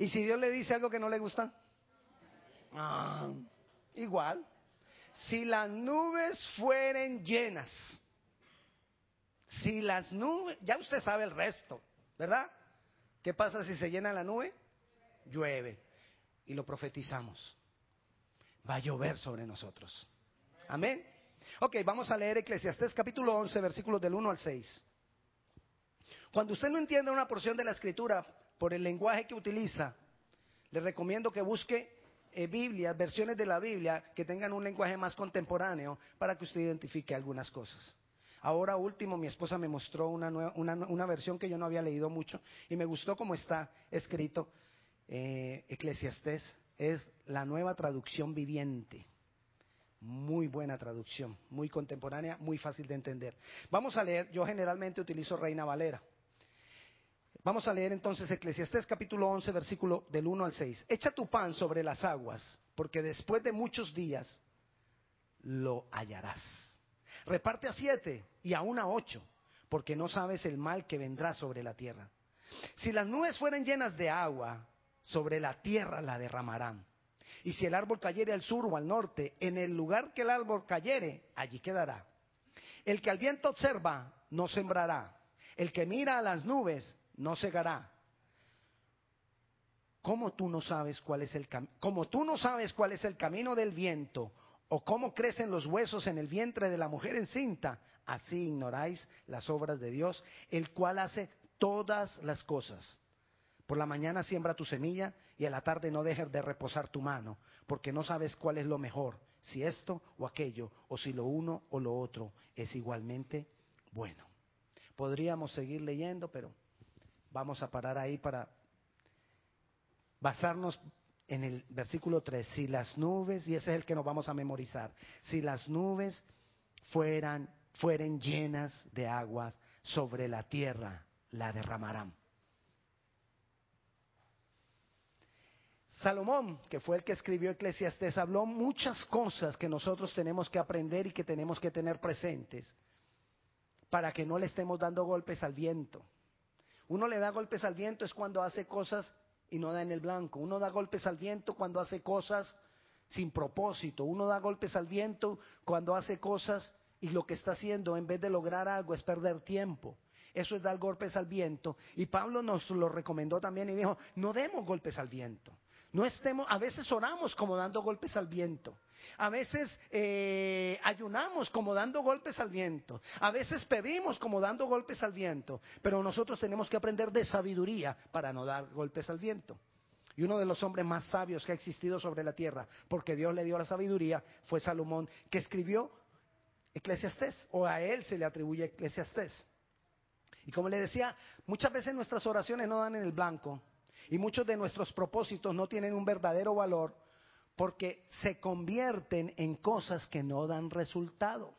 ¿Y si Dios le dice algo que no le gusta? Ah, igual. Si las nubes fueren llenas, si las nubes, ya usted sabe el resto, ¿verdad? ¿Qué pasa si se llena la nube? Llueve. Y lo profetizamos. Va a llover sobre nosotros. Amén. Ok, vamos a leer Eclesiastés capítulo 11, versículos del 1 al 6. Cuando usted no entiende una porción de la escritura por el lenguaje que utiliza, le recomiendo que busque eh, versiones de la Biblia que tengan un lenguaje más contemporáneo para que usted identifique algunas cosas. Ahora último, mi esposa me mostró una, una, versión que yo no había leído mucho y me gustó cómo está escrito. Eh, Eclesiastés es la nueva traducción viviente. Muy buena traducción, muy contemporánea, muy fácil de entender. Vamos a leer, yo generalmente utilizo Reina Valera. Vamos a leer entonces Eclesiastés capítulo 11, versículo del 1 al 6. Echa tu pan sobre las aguas, porque después de muchos días lo hallarás. Reparte a siete y aún a ocho, porque no sabes el mal que vendrá sobre la tierra. Si las nubes fueran llenas de agua, sobre la tierra la derramarán. Y si el árbol cayere al sur o al norte, en el lugar que el árbol cayere, allí quedará. El que al viento observa, no sembrará. El que mira a las nubes, no cegará. ¿Cómo tú no sabes cuál es el como tú no sabes cuál es el camino del viento o cómo crecen los huesos en el vientre de la mujer encinta, así ignoráis las obras de Dios, el cual hace todas las cosas. Por la mañana siembra tu semilla y a la tarde no dejes de reposar tu mano, porque no sabes cuál es lo mejor, si esto o aquello, o si lo uno o lo otro es igualmente bueno. Podríamos seguir leyendo, pero vamos a parar ahí para basarnos en el versículo 3. Si las nubes, y ese es el que nos vamos a memorizar, si las nubes fueran, fueren llenas de aguas sobre la tierra, la derramarán. Salomón, que fue el que escribió Eclesiastés, habló muchas cosas que nosotros tenemos que aprender y que tenemos que tener presentes para que no le estemos dando golpes al viento. Uno le da golpes al viento es cuando hace cosas y no da en el blanco. Uno da golpes al viento cuando hace cosas sin propósito. Uno da golpes al viento cuando hace cosas y lo que está haciendo en vez de lograr algo es perder tiempo. Eso es dar golpes al viento. Y Pablo nos lo recomendó también y dijo, no demos golpes al viento. No estemos, a veces oramos como dando golpes al viento. A veces eh, ayunamos como dando golpes al viento. A veces pedimos como dando golpes al viento. Pero nosotros tenemos que aprender de sabiduría para no dar golpes al viento. Y uno de los hombres más sabios que ha existido sobre la tierra, porque Dios le dio la sabiduría, fue Salomón, que escribió Eclesiastés, o a él se le atribuye Eclesiastés. Y como le decía, muchas veces nuestras oraciones no dan en el blanco, y muchos de nuestros propósitos no tienen un verdadero valor porque se convierten en cosas que no dan resultado.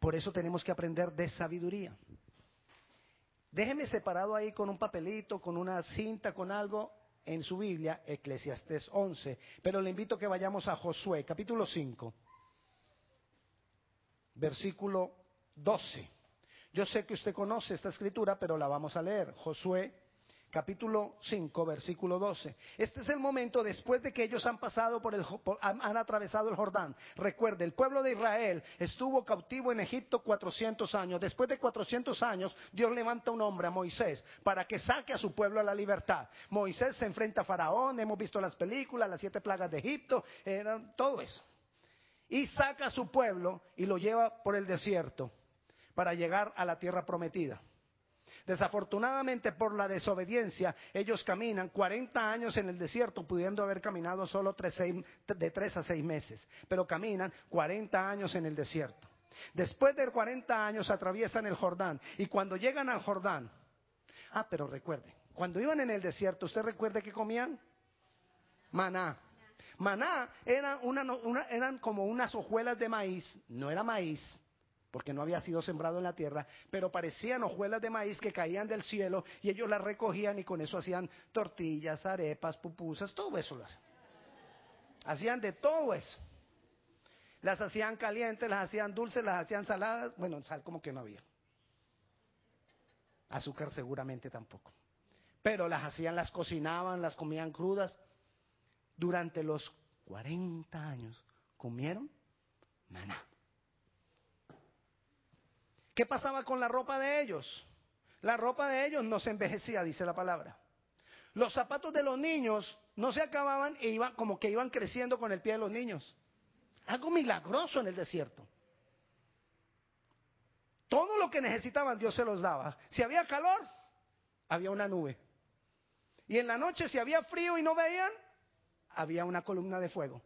Por eso tenemos que aprender de sabiduría. Déjeme separado ahí con un papelito, con una cinta, con algo en su Biblia, Eclesiastés 11. Pero le invito a que vayamos a Josué, capítulo 5, versículo 12. Yo sé que usted conoce esta escritura, pero la vamos a leer. Josué capítulo 5, versículo 12. Este es el momento después de que ellos han pasado por el, han, atravesado el Jordán. Recuerde, el pueblo de Israel estuvo cautivo en Egipto 400 años. Después de 400 años, Dios levanta un hombre, a Moisés, para que saque a su pueblo a la libertad. Moisés se enfrenta a Faraón, hemos visto las películas, las siete plagas de Egipto, todo eso. Y saca a su pueblo y lo lleva por el desierto para llegar a la tierra prometida. Desafortunadamente por la desobediencia, ellos caminan 40 años en el desierto, pudiendo haber caminado solo de 3 a 6 meses, pero caminan 40 años en el desierto. Después de 40 años atraviesan el Jordán y cuando llegan al Jordán, ah, pero recuerde, cuando iban en el desierto, ¿usted recuerda que comían? Maná. Maná eran como unas hojuelas de maíz, no era maíz, porque no había sido sembrado en la tierra, pero parecían hojuelas de maíz que caían del cielo y ellos las recogían y con eso hacían tortillas, arepas, pupusas, todo eso lo hacían. Hacían de todo eso. Las hacían calientes, las hacían dulces, las hacían saladas. Bueno, sal como que no había. Azúcar seguramente tampoco. pero las hacían, las cocinaban, las comían crudas. Durante los 40 años comieron maná. ¿Qué pasaba con la ropa de ellos? La ropa de ellos no se envejecía, dice la palabra. Los zapatos de los niños no se acababan e iban como que iban creciendo con el pie de los niños. Algo milagroso en el desierto. Todo lo que necesitaban Dios se los daba. Si había calor, había una nube. Y en la noche si había frío y no veían, había una columna de fuego.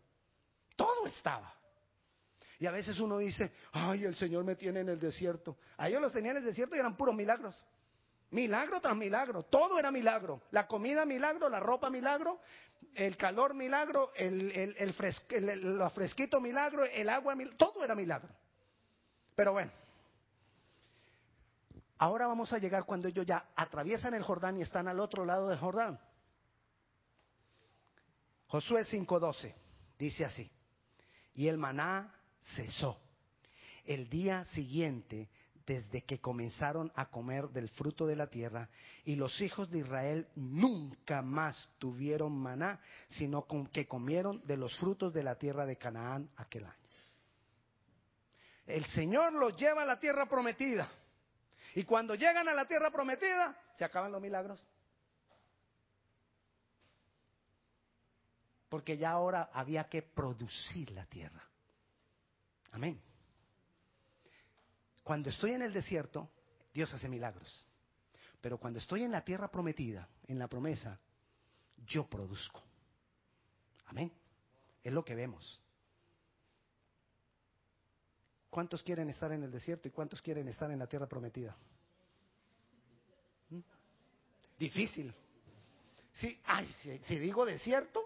Todo estaba. Y a veces uno dice, ay, el Señor me tiene en el desierto. A ellos los tenían en el desierto y eran puros milagros. Milagro tras milagro, todo era milagro. La comida milagro, la ropa milagro, el calor milagro, el, el, el, fresquito milagro, el agua milagro, todo era milagro. Pero bueno, ahora vamos a llegar cuando ellos ya atraviesan el Jordán y están al otro lado del Jordán. Josué 5:12 dice así, y el maná cesó. El día siguiente, desde que comenzaron a comer del fruto de la tierra, y los hijos de Israel nunca más tuvieron maná, sino que comieron de los frutos de la tierra de Canaán aquel año. El Señor los lleva a la tierra prometida. Y cuando llegan a la tierra prometida, se acaban los milagros. Porque ya ahora había que producir la tierra. Amén. Cuando estoy en el desierto, Dios hace milagros. Pero cuando estoy en la tierra prometida, en la promesa, yo produzco. Amén. Es lo que vemos. ¿Cuántos quieren estar en el desierto y cuántos quieren estar en la tierra prometida? ¿Mm? Difícil. Sí, ay, si digo desierto,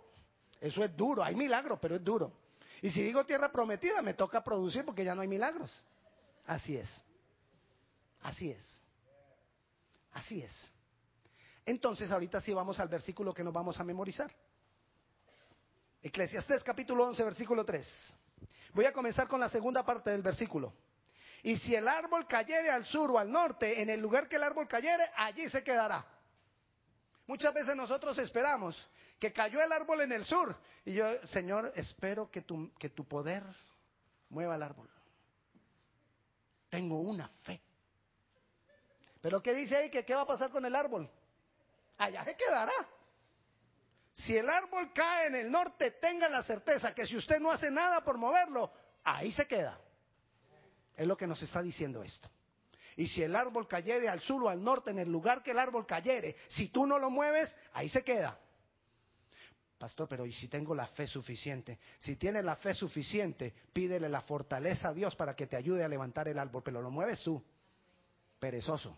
eso es duro. Hay milagros, pero es duro. Y si digo tierra prometida, me toca producir porque ya no hay milagros. Así es. Así es. Así es. Entonces, ahorita sí vamos al versículo que nos vamos a memorizar. Eclesiastés capítulo 11, versículo 3. Voy a comenzar con la segunda parte del versículo. Y si el árbol cayere al sur o al norte, en el lugar que el árbol cayere, allí se quedará. Muchas veces nosotros esperamos que cayó el árbol en el sur. Y yo, Señor, espero que tu, que tu poder mueva el árbol. Tengo una fe. Pero ¿qué dice ahí? Que qué va a pasar con el árbol? Allá se quedará. Si el árbol cae en el norte, tenga la certeza que si usted no hace nada por moverlo, ahí se queda. Es lo que nos está diciendo esto. Y si el árbol cayere al sur o al norte, en el lugar que el árbol cayere, si tú no lo mueves, ahí se queda. Pastor, pero ¿y si tengo la fe suficiente? Si tienes la fe suficiente, pídele la fortaleza a Dios para que te ayude a levantar el árbol, pero lo mueves tú. Perezoso.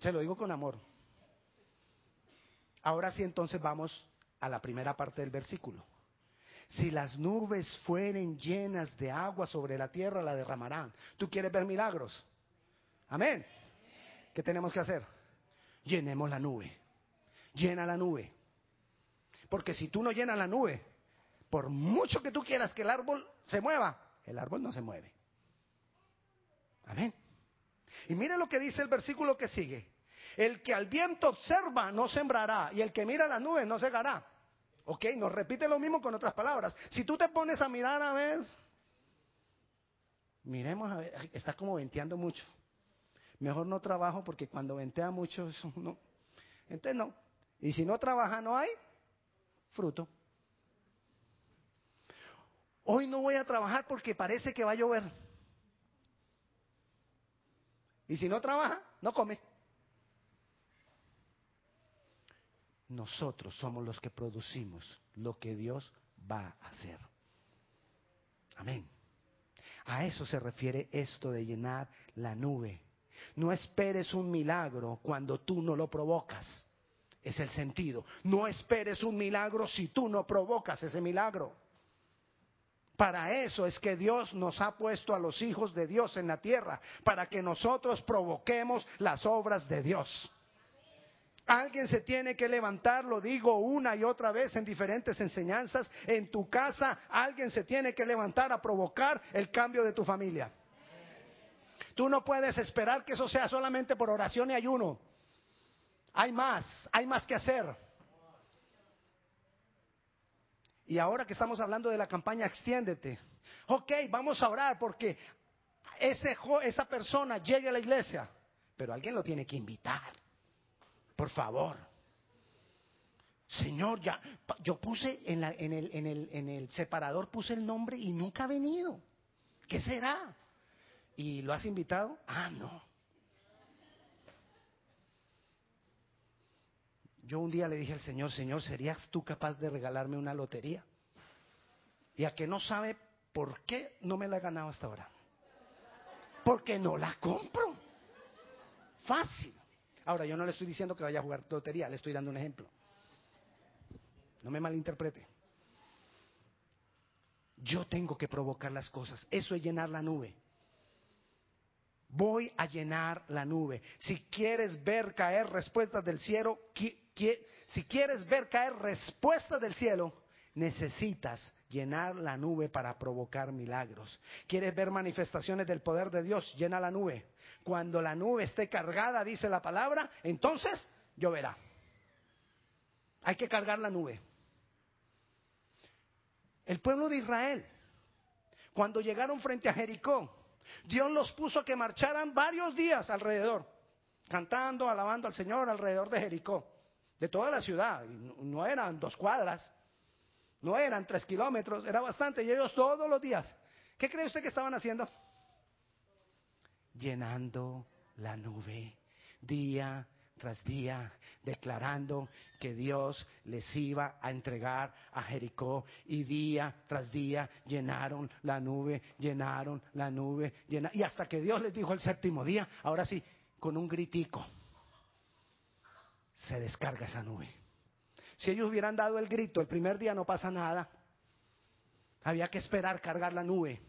Se lo digo con amor. Ahora sí, entonces vamos a la primera parte del versículo. Si las nubes fueren llenas de agua sobre la tierra, la derramarán. ¿Tú quieres ver milagros? Amén. ¿Qué tenemos que hacer? Llenemos la nube. Llena la nube. Porque si tú no llenas la nube, por mucho que tú quieras que el árbol se mueva, el árbol no se mueve. Amén. Y mire lo que dice el versículo que sigue. El que al viento observa no sembrará y el que mira la nube no segará. Ok, nos repite lo mismo con otras palabras. Si tú te pones a mirar a ver, miremos a ver, está como venteando mucho. Mejor no trabajo porque cuando ventea mucho, eso no. Entonces no. Y si no trabaja, no hay fruto. Hoy no voy a trabajar porque parece que va a llover. Y si no trabaja, no come. Nosotros somos los que producimos lo que Dios va a hacer. Amén. A eso se refiere esto de llenar la nube. No esperes un milagro cuando tú no lo provocas. Es el sentido. No esperes un milagro si tú no provocas ese milagro. Para eso es que Dios nos ha puesto a los hijos de Dios en la tierra, para que nosotros provoquemos las obras de Dios. Alguien se tiene que levantar, lo digo una y otra vez en diferentes enseñanzas. En tu casa alguien se tiene que levantar a provocar el cambio de tu familia. Tú no puedes esperar que eso sea solamente por oración y ayuno. Hay más, hay más que hacer. Y ahora que estamos hablando de la campaña Extiéndete, ok, vamos a orar porque ese, esa persona llegue a la iglesia, pero alguien lo tiene que invitar. Por favor. Señor, ya, yo puse en, en, el, en, el, en el separador, puse el nombre y nunca ha venido. ¿Qué será? ¿Y lo has invitado? Ah, no. Yo un día le dije al Señor, Señor, ¿serías tú capaz de regalarme una lotería? Y a que no sabe por qué no me la he ganado hasta ahora. Porque no la compro. Fácil. Ahora, yo no le estoy diciendo que vaya a jugar lotería, le estoy dando un ejemplo. No me malinterprete. Yo tengo que provocar las cosas. Eso es llenar la nube. Voy a llenar la nube. Si quieres ver caer respuestas del cielo, si quieres ver caer respuestas del cielo, necesitas llenar la nube para provocar milagros. ¿Quieres ver manifestaciones del poder de Dios? Llena la nube. Cuando la nube esté cargada, dice la palabra, entonces lloverá. Hay que cargar la nube. El pueblo de Israel, cuando llegaron frente a Jericó, Dios los puso que marcharan varios días alrededor, cantando, alabando al Señor alrededor de Jericó, de toda la ciudad. No eran dos cuadras, no eran tres kilómetros, era bastante. Y ellos todos los días, ¿qué cree usted que estaban haciendo? Llenando la nube día tras día, declarando que Dios les iba a entregar a Jericó. Y día tras día llenaron la nube, llenaron la nube, y hasta que Dios les dijo el séptimo día, ahora sí, con un gritico, se descarga esa nube. Si ellos hubieran dado el grito el primer día no pasa nada. Había que esperar cargar la nube.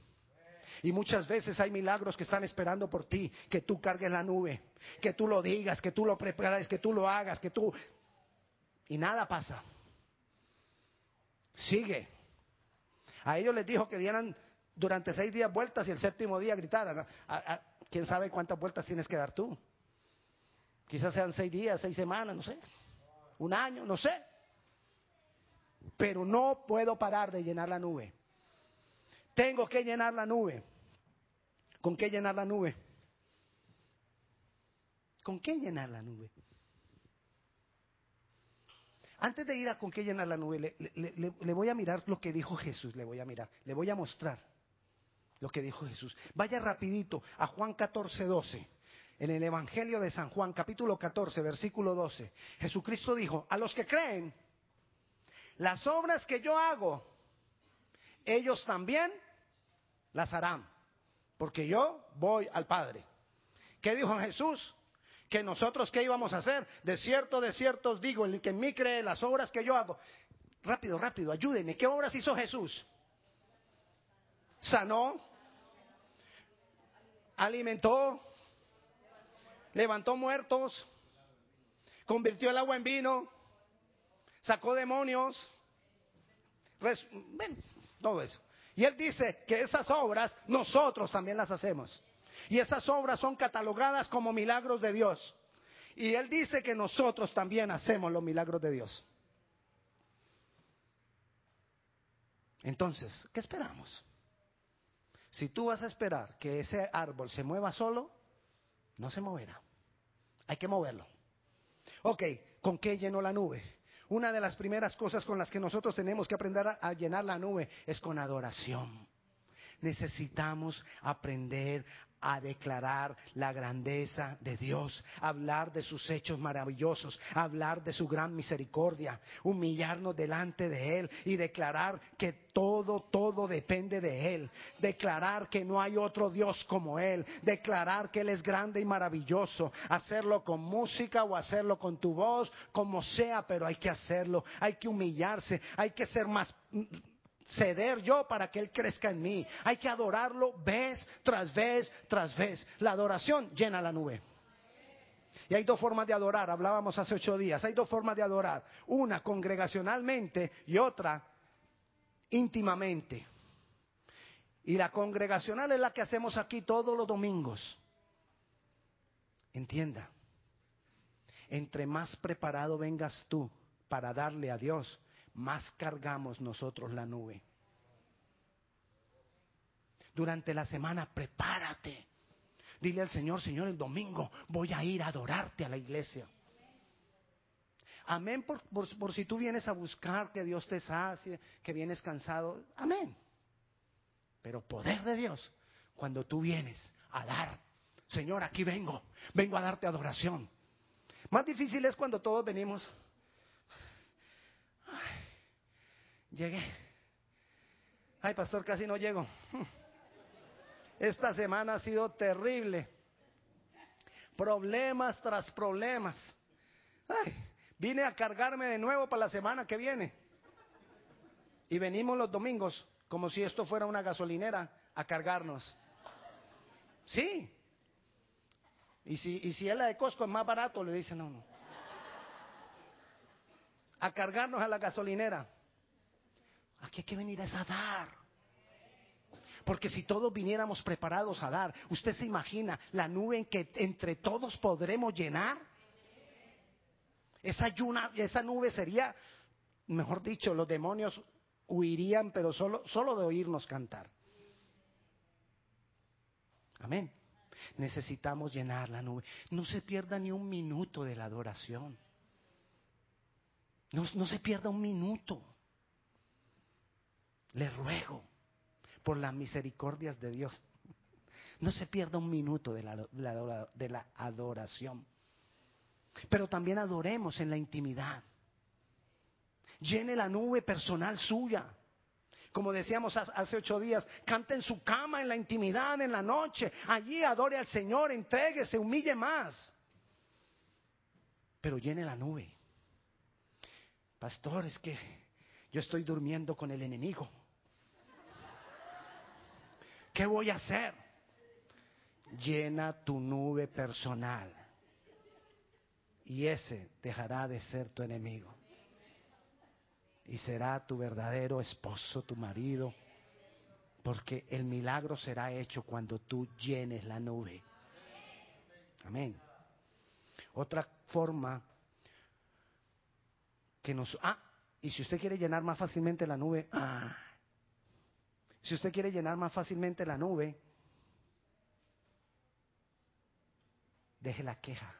Y muchas veces hay milagros que están esperando por ti, que tú cargues la nube, que tú lo digas, que tú lo prepares, que tú lo hagas, que tú... Y nada pasa. Sigue. A ellos les dijo que dieran durante seis días vueltas y el séptimo día gritaran. ¿Quién sabe cuántas vueltas tienes que dar tú? Quizás sean seis días, seis semanas, no sé. Un año, no sé pero no puedo parar de llenar la nube. Tengo que llenar la nube. ¿Con qué llenar la nube? ¿Con qué llenar la nube? Antes de ir a con qué llenar la nube, le, voy a mirar lo que dijo Jesús, le voy a mirar, le voy a mostrar lo que dijo Jesús. Vaya rapidito a Juan 14, 12. En el Evangelio de San Juan, capítulo 14, versículo 12. Jesucristo dijo, a los que creen, las obras que yo hago, ellos también las harán, porque yo voy al Padre. ¿Qué dijo Jesús? Que nosotros qué íbamos a hacer? De cierto, de cierto os digo, el que en mí cree las obras que yo hago. Rápido, rápido, ayúdenme. ¿Qué obras hizo Jesús? Sanó, alimentó, levantó muertos, convirtió el agua en vino, sacó demonios, todo eso. Y él dice que esas obras nosotros también las hacemos. Y esas obras son catalogadas como milagros de Dios. Y él dice que nosotros también hacemos los milagros de Dios. Entonces, ¿qué esperamos? Si tú vas a esperar que ese árbol se mueva solo, no se moverá. Hay que moverlo. Ok, ¿con qué llenó la nube? Una de las primeras cosas con las que nosotros tenemos que aprender a, llenar la nube es con adoración. Necesitamos aprender a declarar la grandeza de Dios, hablar de sus hechos maravillosos, hablar de su gran misericordia, humillarnos delante de Él y declarar que todo, todo depende de Él, declarar que no hay otro Dios como Él, declarar que Él es grande y maravilloso, hacerlo con música o hacerlo con tu voz, como sea, pero hay que hacerlo, hay que humillarse, hay que ser más ceder yo para que Él crezca en mí. Hay que adorarlo vez tras vez tras vez. La adoración llena la nube. Y hay dos formas de adorar, hablábamos hace ocho días. Hay dos formas de adorar. Una congregacionalmente y otra íntimamente. Y la congregacional es la que hacemos aquí todos los domingos. Entienda. entre más preparado vengas tú para darle a Dios, más cargamos nosotros la nube. Durante la semana, prepárate. Dile al Señor, Señor, el domingo voy a ir a adorarte a la iglesia. Amén por, por, si tú vienes a buscar que Dios te sacie, que vienes cansado. Amén. Pero poder de Dios, cuando tú vienes a dar, Señor, aquí vengo, vengo a darte adoración. Más difícil es cuando todos venimos. Llegué. Ay, pastor, casi no llego. Esta semana ha sido terrible. Problemas tras problemas. Ay, vine a cargarme de nuevo para la semana que viene. Y venimos los domingos como si esto fuera una gasolinera a cargarnos. Sí. Y si, y si es la de Costco es más barato, le dicen no, no. A cargarnos a la gasolinera. Aquí hay que venir a dar. Porque si todos viniéramos preparados a dar, ¿usted se imagina la nube en que entre todos podremos llenar? Esa, esa nube sería, mejor dicho, los demonios huirían, pero solo, solo de oírnos cantar. Amén. Necesitamos llenar la nube. No se pierda ni un minuto de la adoración. No, no se pierda un minuto. Le ruego por las misericordias de Dios. No se pierda un minuto de la, adoración. Pero también adoremos en la intimidad. Llene la nube personal suya. Como decíamos hace ocho días, cante en su cama, en la intimidad, en la noche. Allí adore al Señor, entregue, se humille más. Pero llene la nube. Pastor, es que yo estoy durmiendo con el enemigo. ¿Qué voy a hacer? Llena tu nube personal. Y ese dejará de ser tu enemigo. Y será tu verdadero esposo, tu marido. Porque el milagro será hecho cuando tú llenes la nube. Amén. Otra forma que nos... Ah, y si usted quiere llenar más fácilmente la nube, ah, si usted quiere llenar más fácilmente la nube, deje la queja.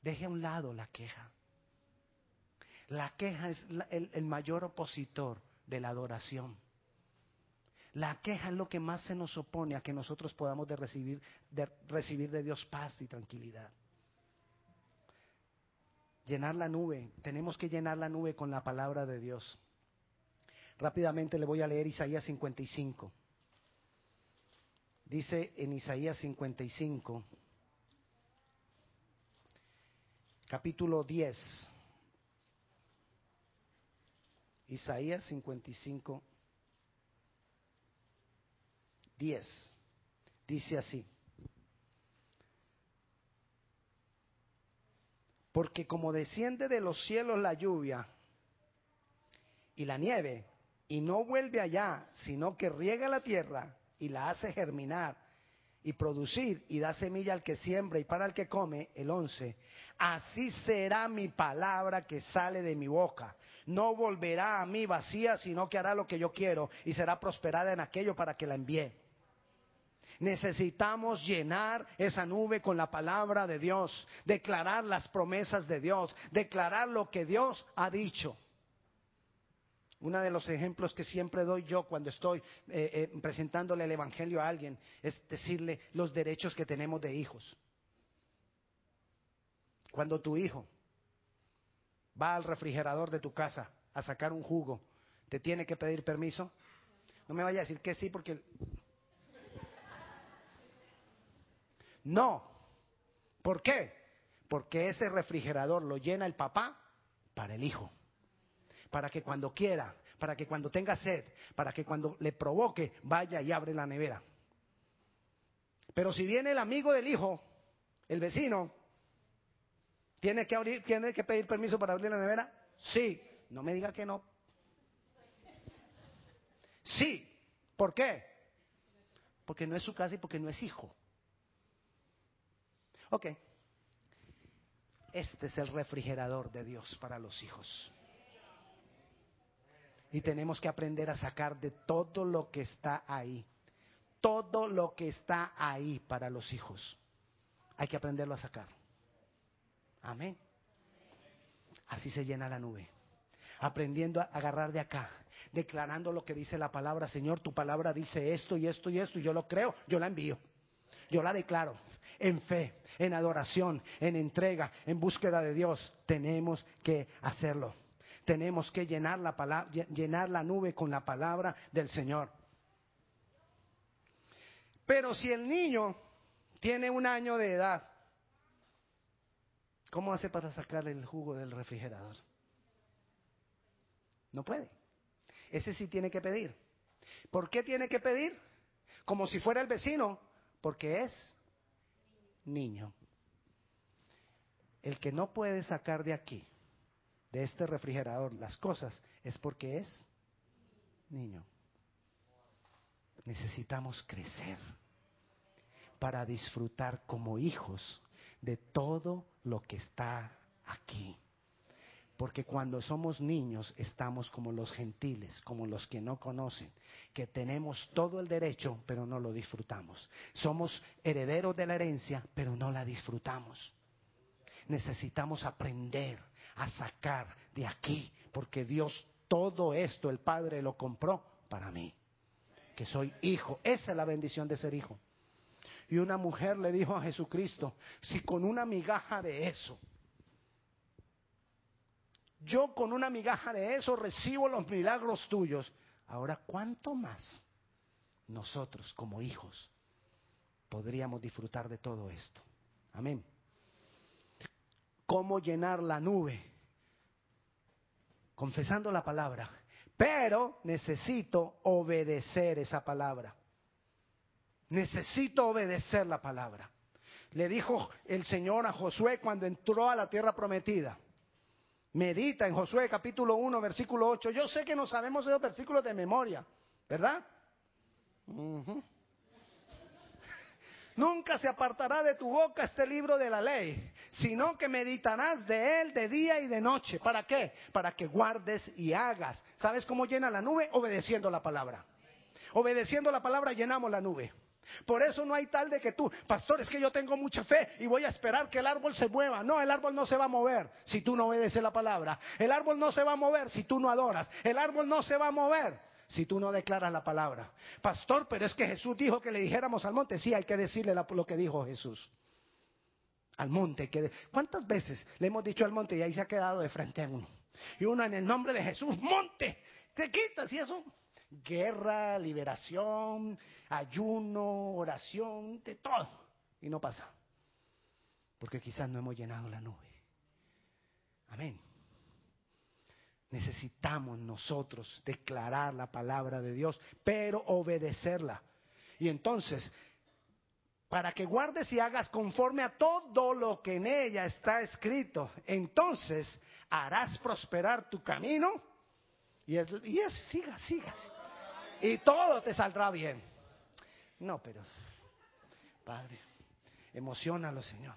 Deje a un lado la queja. La queja es el, mayor opositor de la adoración. La queja es lo que más se nos opone a que nosotros podamos de recibir, de recibir de Dios paz y tranquilidad. Llenar la nube, tenemos que llenar la nube con la palabra de Dios. Rápidamente le voy a leer Isaías 55. Dice en Isaías 55, capítulo 10, Isaías 55, 10, dice así. Porque como desciende de los cielos la lluvia y la nieve, y no vuelve allá, sino que riega la tierra y la hace germinar y producir y da semilla al que siembra y para el que come, el once, así será mi palabra que sale de mi boca. No volverá a mí vacía, sino que hará lo que yo quiero y será prosperada en aquello para que la envíe. Necesitamos llenar esa nube con la palabra de Dios, declarar las promesas de Dios, declarar lo que Dios ha dicho. Uno de los ejemplos que siempre doy yo cuando estoy eh, eh, presentándole el Evangelio a alguien es decirle los derechos que tenemos de hijos. Cuando tu hijo va al refrigerador de tu casa a sacar un jugo, ¿te tiene que pedir permiso? No me vaya a decir que sí porque... No. ¿Por qué? Porque ese refrigerador lo llena el papá para el hijo para que cuando quiera, para que cuando tenga sed, para que cuando le provoque, vaya y abre la nevera. Pero si viene el amigo del hijo, el vecino, ¿tiene que, abrir, ¿tiene que pedir permiso para abrir la nevera? Sí. No me diga que no. Sí. ¿Por qué? Porque no es su casa y porque no es hijo. Ok. Este es el refrigerador de Dios para los hijos. Y tenemos que aprender a sacar de todo lo que está ahí. Todo lo que está ahí para los hijos. Hay que aprenderlo a sacar. Amén. Así se llena la nube. Aprendiendo a agarrar de acá, declarando lo que dice la palabra. Señor, tu palabra dice esto y esto y esto, y yo lo creo, yo la envío. Yo la declaro en fe, en adoración, en entrega, en búsqueda de Dios. Tenemos que hacerlo. Tenemos que llenar la, nube con la palabra del Señor. Pero si el niño tiene un año de edad ¿Cómo hace para sacar el jugo del refrigerador? No puede. Ese sí tiene que pedir. ¿Por qué tiene que pedir? Como si fuera el vecino, porque es niño. El que no puede sacar de aquí, de este refrigerador, las cosas, es porque es niño. Necesitamos crecer para disfrutar como hijos de todo lo que está aquí. Porque cuando somos niños estamos como los gentiles, como los que no conocen, que tenemos todo el derecho, pero no lo disfrutamos. Somos herederos de la herencia, pero no la disfrutamos. Necesitamos aprender a sacar de aquí, porque Dios todo esto, el Padre lo compró para mí, que soy hijo. Esa es la bendición de ser hijo. Y una mujer le dijo a Jesucristo, si con una migaja de eso, yo con una migaja de eso recibo los milagros tuyos, ahora cuánto más nosotros como hijos podríamos disfrutar de todo esto. Amén. ¿Cómo llenar la nube? Confesando la palabra. Pero necesito obedecer esa palabra. Necesito obedecer la palabra. Le dijo el Señor a Josué cuando entró a la tierra prometida. Medita en Josué capítulo 1, versículo 8. Yo sé que no sabemos esos versículos de memoria, ¿verdad? Nunca se apartará de tu boca este libro de la ley, sino que meditarás de él de día y de noche. ¿Para qué? Para que guardes y hagas. ¿Sabes cómo llena la nube? Obedeciendo la palabra. Obedeciendo la palabra llenamos la nube. Por eso no hay tal de que tú, pastor, es que yo tengo mucha fe y voy a esperar que el árbol se mueva. No, el árbol no se va a mover si tú no obedeces la palabra. El árbol no se va a mover si tú no adoras. El árbol no se va a mover si tú no declaras la palabra. Pastor, pero es que Jesús dijo que le dijéramos al monte. Sí, hay que decirle lo que dijo Jesús. Al monte. Que ¿Cuántas veces le hemos dicho al monte y ahí se ha quedado de frente a uno? Y uno en el nombre de Jesús, monte, te quitas y eso. Guerra, liberación, ayuno, oración, de todo. Y no pasa. Porque quizás no hemos llenado la nube. Amén. Necesitamos nosotros declarar la palabra de Dios, pero obedecerla. Y entonces, para que guardes y hagas conforme a todo lo que en ella está escrito, entonces harás prosperar tu camino y, es, y siga, siga. Y todo te saldrá bien. No, pero, Padre, emocionalo, Señor.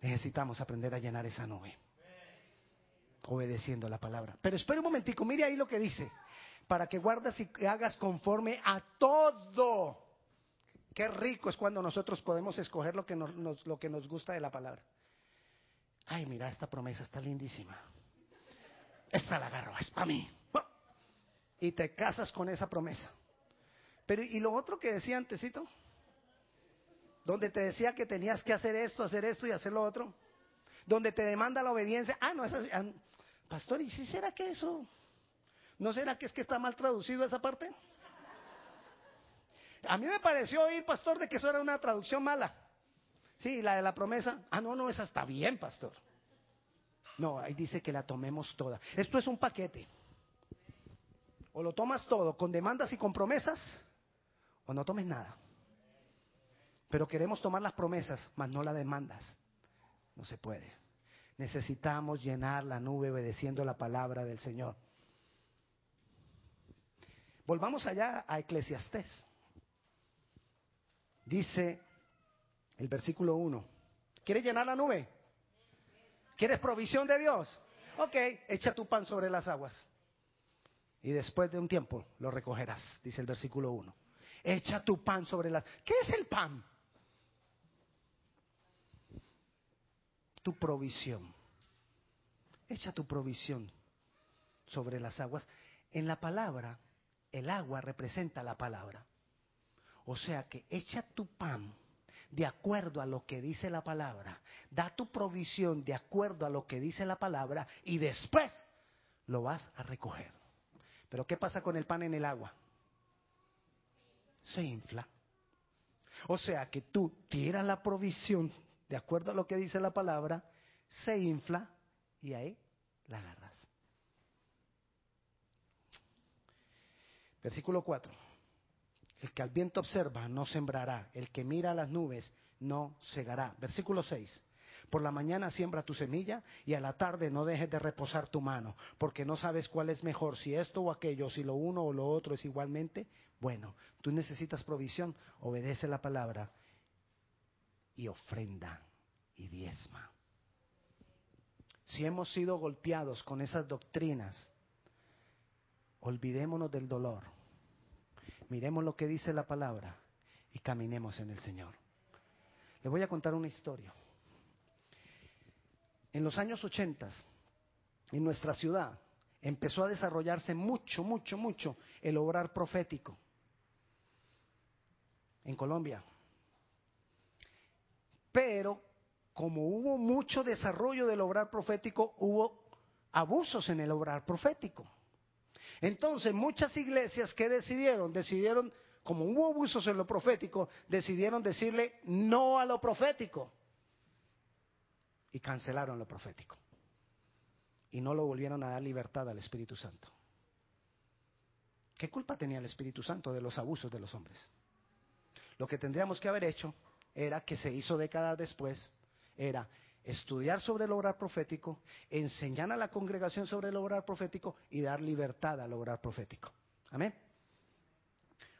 Necesitamos aprender a llenar esa nube, obedeciendo la palabra. Pero espera un momentico, mire ahí lo que dice, para que guardes y hagas conforme a todo. Qué rico es cuando nosotros podemos escoger lo que nos, lo que nos gusta de la palabra. Ay, mira, esta promesa está lindísima. Esta la agarro, es para mí. Y te casas con esa promesa. Pero ¿y lo otro que decía antesito? Donde te decía que tenías que hacer esto, hacer esto y hacer lo otro. Donde te demanda la obediencia. Ah, no, es así. Ah, pastor, ¿y si será que eso? ¿No será que es que está mal traducido esa parte? A mí me pareció oír, pastor, de que eso era una traducción mala. Sí, la de la promesa. Ah, no, no, esa está bien, pastor. No, ahí dice que la tomemos toda. Esto es un paquete. O lo tomas todo con demandas y con promesas, o no tomes nada. Pero queremos tomar las promesas, mas no las demandas. No se puede. Necesitamos llenar la nube obedeciendo la palabra del Señor. Volvamos allá a Eclesiastés. Dice el versículo 1, ¿Quieres llenar la nube? ¿Quieres provisión de Dios? Ok, echa tu pan sobre las aguas. Y después de un tiempo lo recogerás, dice el versículo 1. Echa tu pan sobre las... ¿Qué es el pan? Tu provisión. Echa tu provisión sobre las aguas. En la palabra, el agua representa la palabra. O sea que echa tu pan de acuerdo a lo que dice la palabra, da tu provisión de acuerdo a lo que dice la palabra y después lo vas a recoger. Pero ¿qué pasa con el pan en el agua? Se infla. O sea que tú tiras la provisión de acuerdo a lo que dice la palabra, se infla y ahí la agarras. Versículo 4. El que al viento observa no sembrará, el que mira a las nubes no segará. Versículo 6. Por la mañana siembra tu semilla y a la tarde no dejes de reposar tu mano, porque no sabes cuál es mejor, si esto o aquello, si lo uno o lo otro es igualmente bueno. Tú necesitas provisión, obedece la palabra y ofrenda y diezma. Si hemos sido golpeados con esas doctrinas, olvidémonos del dolor miremos lo que dice la palabra y caminemos en el Señor. Le voy a contar una historia. En los años 80, en nuestra ciudad, empezó a desarrollarse mucho, mucho, mucho el obrar profético. En Colombia. Pero como hubo mucho desarrollo del obrar profético, hubo abusos en el obrar profético. Entonces, muchas iglesias que decidieron, decidieron, como hubo abusos en lo profético, decidieron decirle no a lo profético. Y cancelaron lo profético. Y no lo volvieron a dar libertad al Espíritu Santo. ¿Qué culpa tenía el Espíritu Santo de los abusos de los hombres? Lo que tendríamos que haber hecho era que se hizo décadas después, era estudiar sobre el obrar profético, enseñar a la congregación sobre el obrar profético y dar libertad al obrar profético. Amén.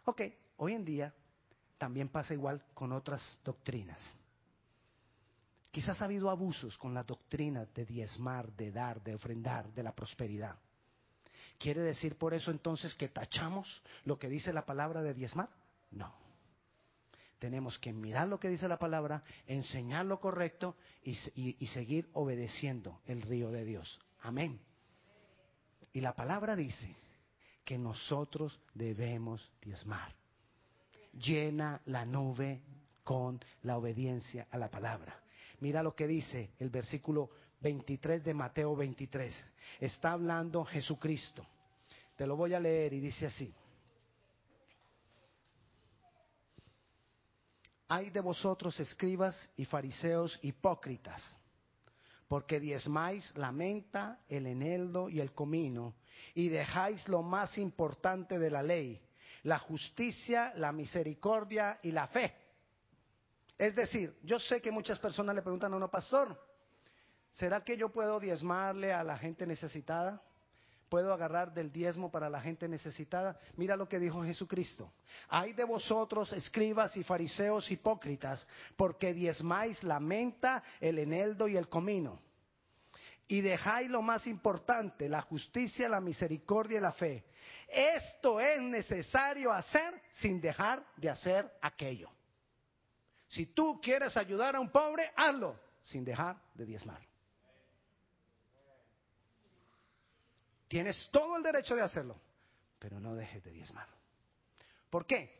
Ok, hoy en día también pasa igual con otras doctrinas. Quizás ha habido abusos con la doctrina de diezmar, de dar, de ofrendar, de la prosperidad. ¿Quiere decir por eso entonces que tachamos lo que dice la palabra de diezmar? No tenemos que mirar lo que dice la palabra, enseñar lo correcto y, seguir obedeciendo el río de Dios. Amén. Y la palabra dice que nosotros debemos diezmar. Llena la nube con la obediencia a la palabra. Mira lo que dice el versículo 23 de Mateo 23. Está hablando Jesucristo. Te lo voy a leer y dice así. Hay de vosotros escribas y fariseos hipócritas, porque diezmáis la menta, el eneldo y el comino, y dejáis lo más importante de la ley, la justicia, la misericordia y la fe. Es decir, yo sé que muchas personas le preguntan a uno, pastor, ¿será que yo puedo diezmarle a la gente necesitada? Puedo agarrar del diezmo para la gente necesitada. Mira lo que dijo Jesucristo. Hay de vosotros, escribas y fariseos hipócritas, porque diezmáis la menta, el eneldo y el comino. Y dejáis lo más importante, la justicia, la misericordia y la fe. Esto es necesario hacer sin dejar de hacer aquello. Si tú quieres ayudar a un pobre, hazlo sin dejar de diezmar. Tienes todo el derecho de hacerlo, pero no dejes de diezmar. ¿Por qué?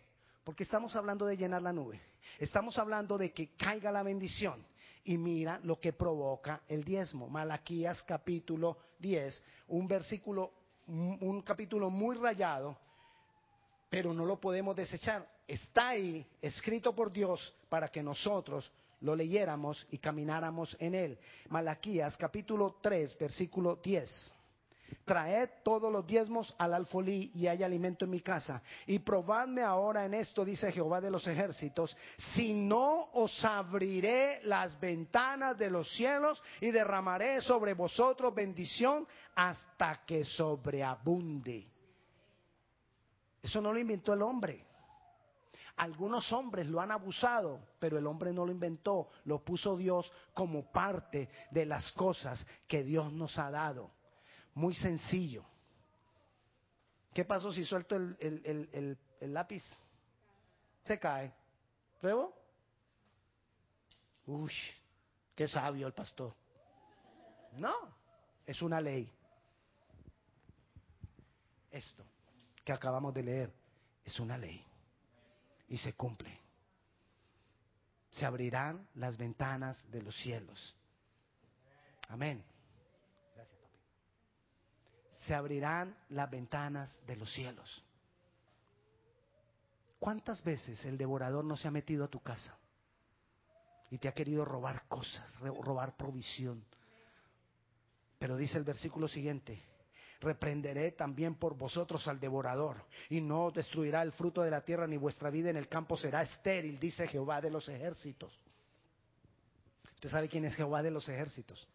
Porque estamos hablando de llenar la nube. Estamos hablando de que caiga la bendición. Y mira lo que provoca el diezmo. Malaquías capítulo 10, un versículo, un capítulo muy rayado, pero no lo podemos desechar. Está ahí, escrito por Dios, para que nosotros lo leyéramos y camináramos en él. Malaquías capítulo 3, versículo 10. Traed todos los diezmos al alfolí y hay alimento en mi casa. Y probadme ahora en esto, dice Jehová de los ejércitos, si no os abriré las ventanas de los cielos y derramaré sobre vosotros bendición hasta que sobreabunde. Eso no lo inventó el hombre. Algunos hombres lo han abusado, pero el hombre no lo inventó, lo puso Dios como parte de las cosas que Dios nos ha dado. Muy sencillo. ¿Qué pasó si suelto el, lápiz? Se cae. ¿Pruebo? Uy, qué sabio el pastor. No, es una ley. Esto que acabamos de leer es una ley y se cumple. Se abrirán las ventanas de los cielos. Amén. Se abrirán las ventanas de los cielos. ¿Cuántas veces el devorador no se ha metido a tu casa y te ha querido robar cosas, robar provisión? Pero dice el versículo siguiente, reprenderé también por vosotros al devorador, y no destruirá el fruto de la tierra, ni vuestra vida en el campo será estéril, dice Jehová de los ejércitos. ¿Usted sabe quién es Jehová de los ejércitos?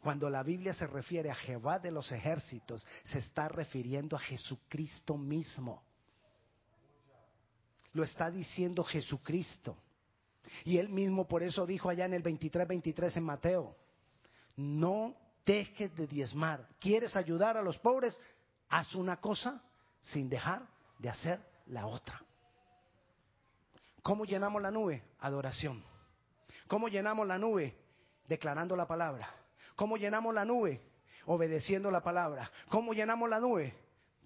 Cuando la Biblia se refiere a Jehová de los ejércitos, se está refiriendo a Jesucristo mismo. Lo está diciendo Jesucristo. Y él mismo por eso dijo allá en el 23, 23 en Mateo, no dejes de diezmar. ¿Quieres ayudar a los pobres? Haz una cosa sin dejar de hacer la otra. ¿Cómo llenamos la nube? Adoración. ¿Cómo llenamos la nube? Declarando la palabra. ¿Cómo llenamos la nube? Obedeciendo la palabra. ¿Cómo llenamos la nube?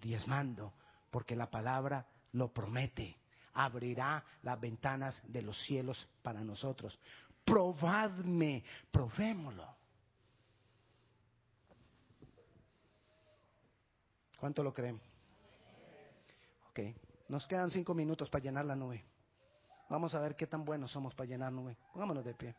Diezmando, porque la palabra lo promete. Abrirá las ventanas de los cielos para nosotros. Probadme, probémoslo. ¿Cuánto lo creen? Ok, nos quedan cinco minutos para llenar la nube. Vamos a ver qué tan buenos somos para llenar nube. Pongámonos de pie.